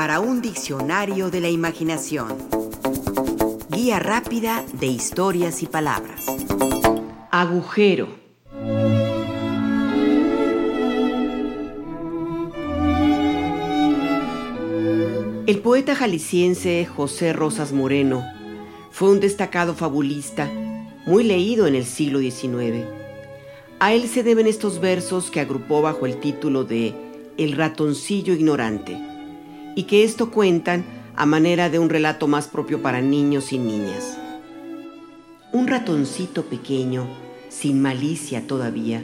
para un diccionario de la imaginación. Guía rápida de historias y palabras. Agujero. El poeta jalisciense José Rosas Moreno fue un destacado fabulista, muy leído en el siglo XIX. A él se deben estos versos que agrupó bajo el título de El ratoncillo ignorante, y que esto cuentan a manera de un relato más propio para niños y niñas. Un ratoncito pequeño, sin malicia todavía,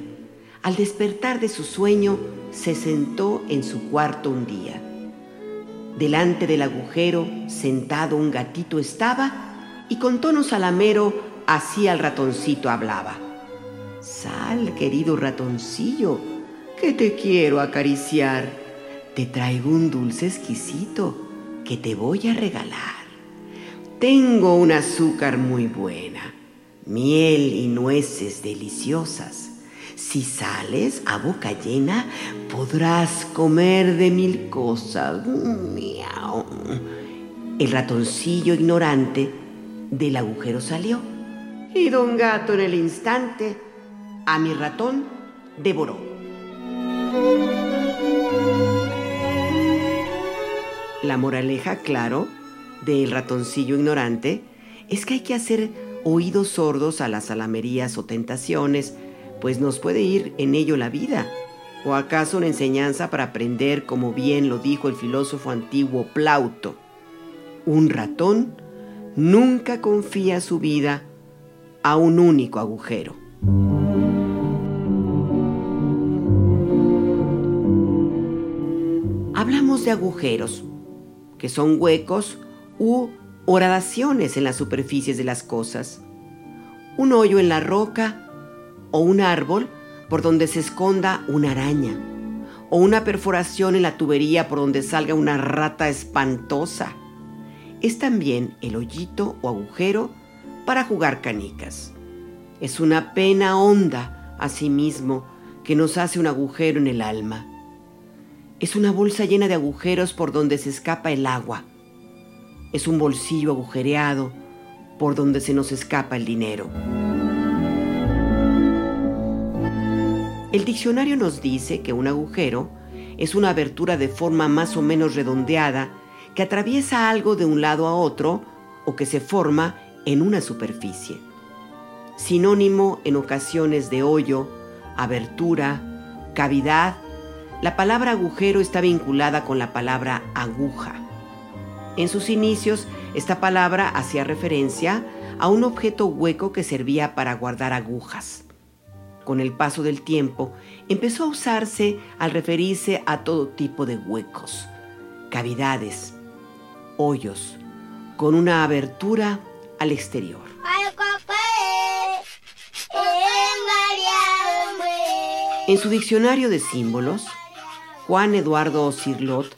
al despertar de su sueño, se sentó en su cuarto un día. Delante del agujero, sentado un gatito estaba, y con tono salamero así al ratoncito hablaba. Sal, querido ratoncillo, que te quiero acariciar. Te traigo un dulce exquisito que te voy a regalar. Tengo un azúcar muy buena, miel y nueces deliciosas. Si sales a boca llena, podrás comer de mil cosas. Miau. El ratoncillo ignorante del agujero salió y don gato en el instante a mi ratón devoró. La moraleja, claro, del ratoncillo ignorante es que hay que hacer oídos sordos a las alamerías o tentaciones, pues nos puede ir en ello la vida. ¿O acaso una enseñanza para aprender, como bien lo dijo el filósofo antiguo Plauto? Un ratón nunca confía su vida a un único agujero. Hablamos de agujeros, que son huecos u horadaciones en las superficies de las cosas. Un hoyo en la roca o un árbol por donde se esconda una araña, o una perforación en la tubería por donde salga una rata espantosa. Es también el hoyito o agujero para jugar canicas. Es una pena honda, asimismo, que nos hace un agujero en el alma. Es una bolsa llena de agujeros por donde se escapa el agua. Es un bolsillo agujereado por donde se nos escapa el dinero. El diccionario nos dice que un agujero es una abertura de forma más o menos redondeada que atraviesa algo de un lado a otro o que se forma en una superficie. Sinónimo en ocasiones de hoyo, abertura, cavidad, la palabra agujero está vinculada con la palabra aguja. En sus inicios, esta palabra hacía referencia a un objeto hueco que servía para guardar agujas. Con el paso del tiempo, empezó a usarse al referirse a todo tipo de huecos, cavidades, hoyos, con una abertura al exterior. En su diccionario de símbolos, Juan Eduardo Cirlot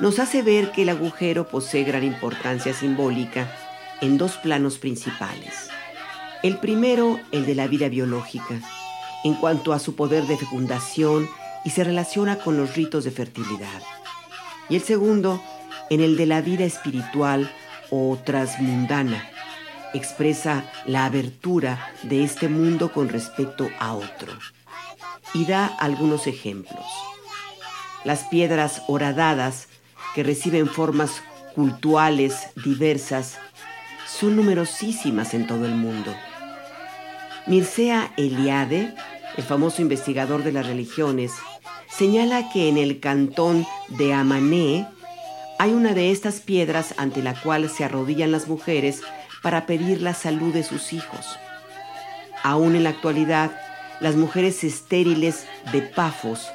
nos hace ver que el agujero posee gran importancia simbólica en dos planos principales. El primero, el de la vida biológica, en cuanto a su poder de fecundación y se relaciona con los ritos de fertilidad. Y el segundo, en el de la vida espiritual o transmundana, expresa la abertura de este mundo con respecto a otro. Y da algunos ejemplos. Las piedras horadadas, que reciben formas cultuales diversas, son numerosísimas en todo el mundo. Mircea Eliade, el famoso investigador de las religiones, señala que en el cantón de Amané hay una de estas piedras ante la cual se arrodillan las mujeres para pedir la salud de sus hijos. Aún en la actualidad, las mujeres estériles de Pafos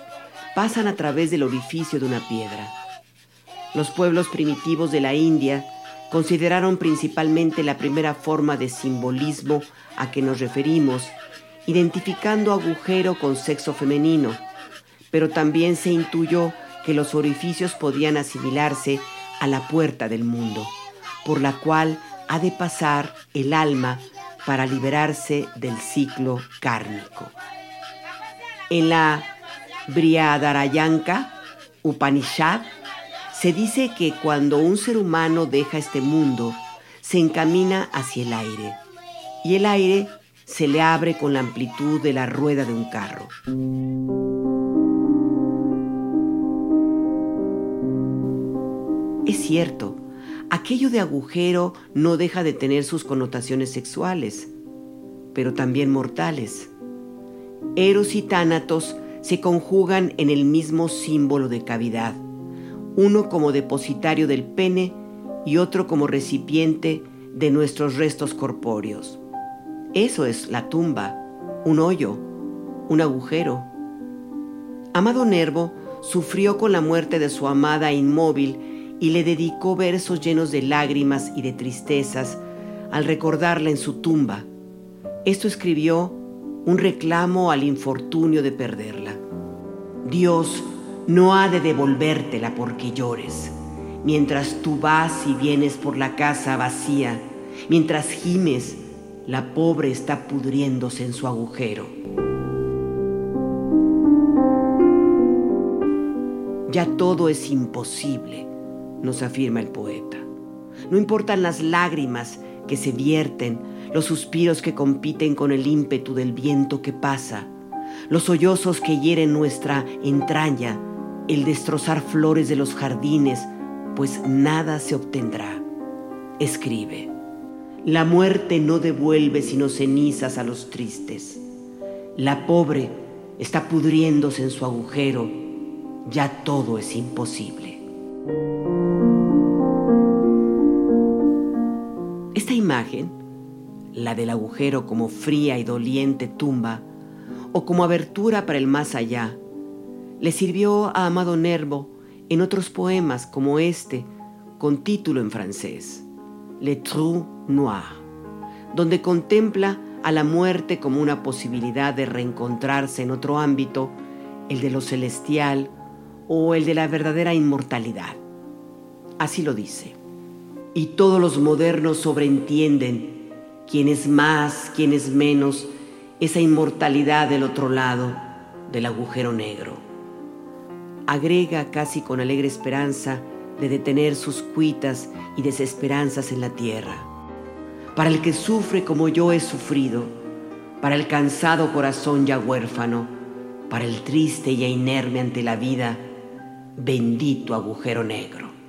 pasan a través del orificio de una piedra. Los pueblos primitivos de la India consideraron principalmente la primera forma de simbolismo a que nos referimos, identificando agujero con sexo femenino, pero también se intuyó que los orificios podían asimilarse a la puerta del mundo, por la cual ha de pasar el alma para liberarse del ciclo kármico. En la Briadarayanka Upanishad Se dice que cuando un ser humano deja este mundo, se encamina hacia el aire y el aire se le abre con la amplitud de la rueda de un carro. Es cierto, aquello de agujero no deja de tener sus connotaciones sexuales, pero también mortales. Eros y Tánatos se conjugan en el mismo símbolo de cavidad, uno como depositario del pene y otro como recipiente de nuestros restos corpóreos. Eso es la tumba, un hoyo, un agujero. Amado Nervo sufrió con la muerte de su amada inmóvil y le dedicó versos llenos de lágrimas y de tristezas al recordarla en su tumba. Esto escribió un reclamo al infortunio de perderla. Dios no ha de devolvértela porque llores, mientras tú vas y vienes por la casa vacía, mientras gimes la pobre está pudriéndose en su agujero. Ya todo es imposible, nos afirma el poeta. No importan las lágrimas que se vierten, los suspiros que compiten con el ímpetu del viento que pasa, los sollozos que hieren nuestra entraña, el destrozar flores de los jardines, pues nada se obtendrá. Escribe. La muerte no devuelve sino cenizas a los tristes. La pobre está pudriéndose en su agujero. Ya todo es imposible. Esta imagen, la del agujero como fría y doliente tumba, o como abertura para el más allá, le sirvió a Amado Nervo en otros poemas como este, con título en francés. Le Trou Noir, donde contempla a la muerte como una posibilidad de reencontrarse en otro ámbito, el de lo celestial o el de la verdadera inmortalidad. Así lo dice. Y todos los modernos sobreentienden quién es más, quién es menos, esa inmortalidad del otro lado del agujero negro. Agrega casi con alegre esperanza de detener sus cuitas y desesperanzas en la tierra. Para el que sufre como yo he sufrido, para el cansado corazón ya huérfano, para el triste y inerme ante la vida, bendito agujero negro.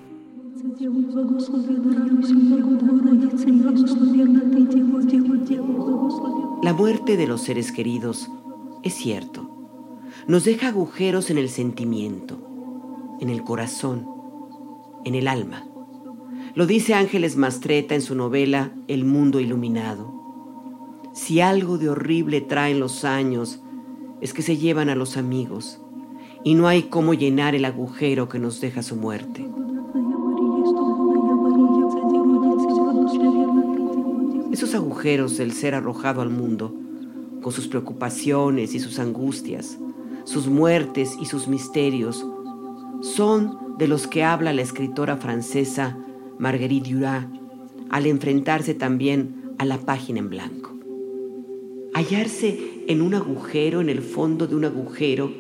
La muerte de los seres queridos, es cierto, nos deja agujeros en el sentimiento, en el corazón, en el alma. Lo dice Ángeles Mastreta en su novela El mundo iluminado. Si algo de horrible traen los años, es que se llevan a los amigos y no hay cómo llenar el agujero que nos deja su muerte. Agujeros del ser arrojado al mundo, con sus preocupaciones y sus angustias, sus muertes y sus misterios, son de los que habla la escritora francesa Marguerite Duras al enfrentarse también a la página en blanco. Hallarse en un agujero, en el fondo de un agujero,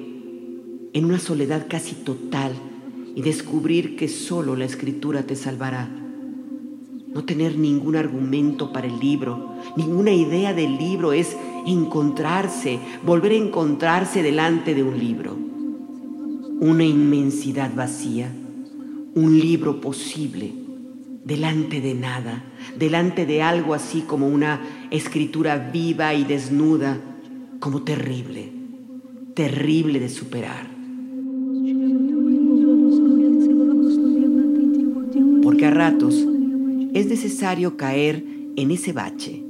en una soledad casi total y descubrir que solo la escritura te salvará. No tener ningún argumento para el libro, ninguna idea del libro es encontrarse, volver a encontrarse delante de un libro. Una inmensidad vacía, un libro posible, delante de nada, delante de algo así como una escritura viva y desnuda, como terrible, terrible de superar. Porque a ratos es necesario caer en ese bache,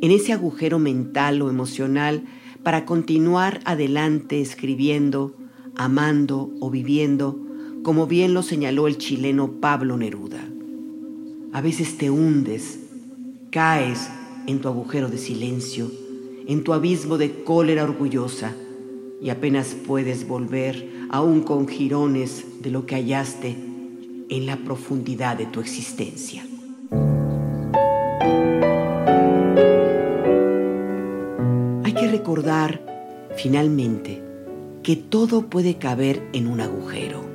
en ese agujero mental o emocional para continuar adelante escribiendo, amando o viviendo, como bien lo señaló el chileno Pablo Neruda. A veces te hundes, caes en tu agujero de silencio, en tu abismo de cólera orgullosa, y apenas puedes volver aún con jirones de lo que hallaste en la profundidad de tu existencia. Recordar, finalmente, que todo puede caber en un agujero.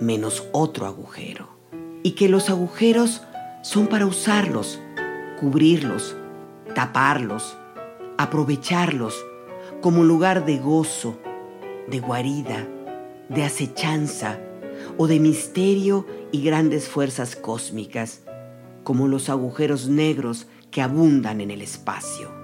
menos otro agujero. Y que los agujeros son para usarlos, cubrirlos, taparlos, aprovecharlos como lugar de gozo, de guarida, de acechanza o de misterio y grandes fuerzas cósmicas, como los agujeros negros que abundan en el espacio.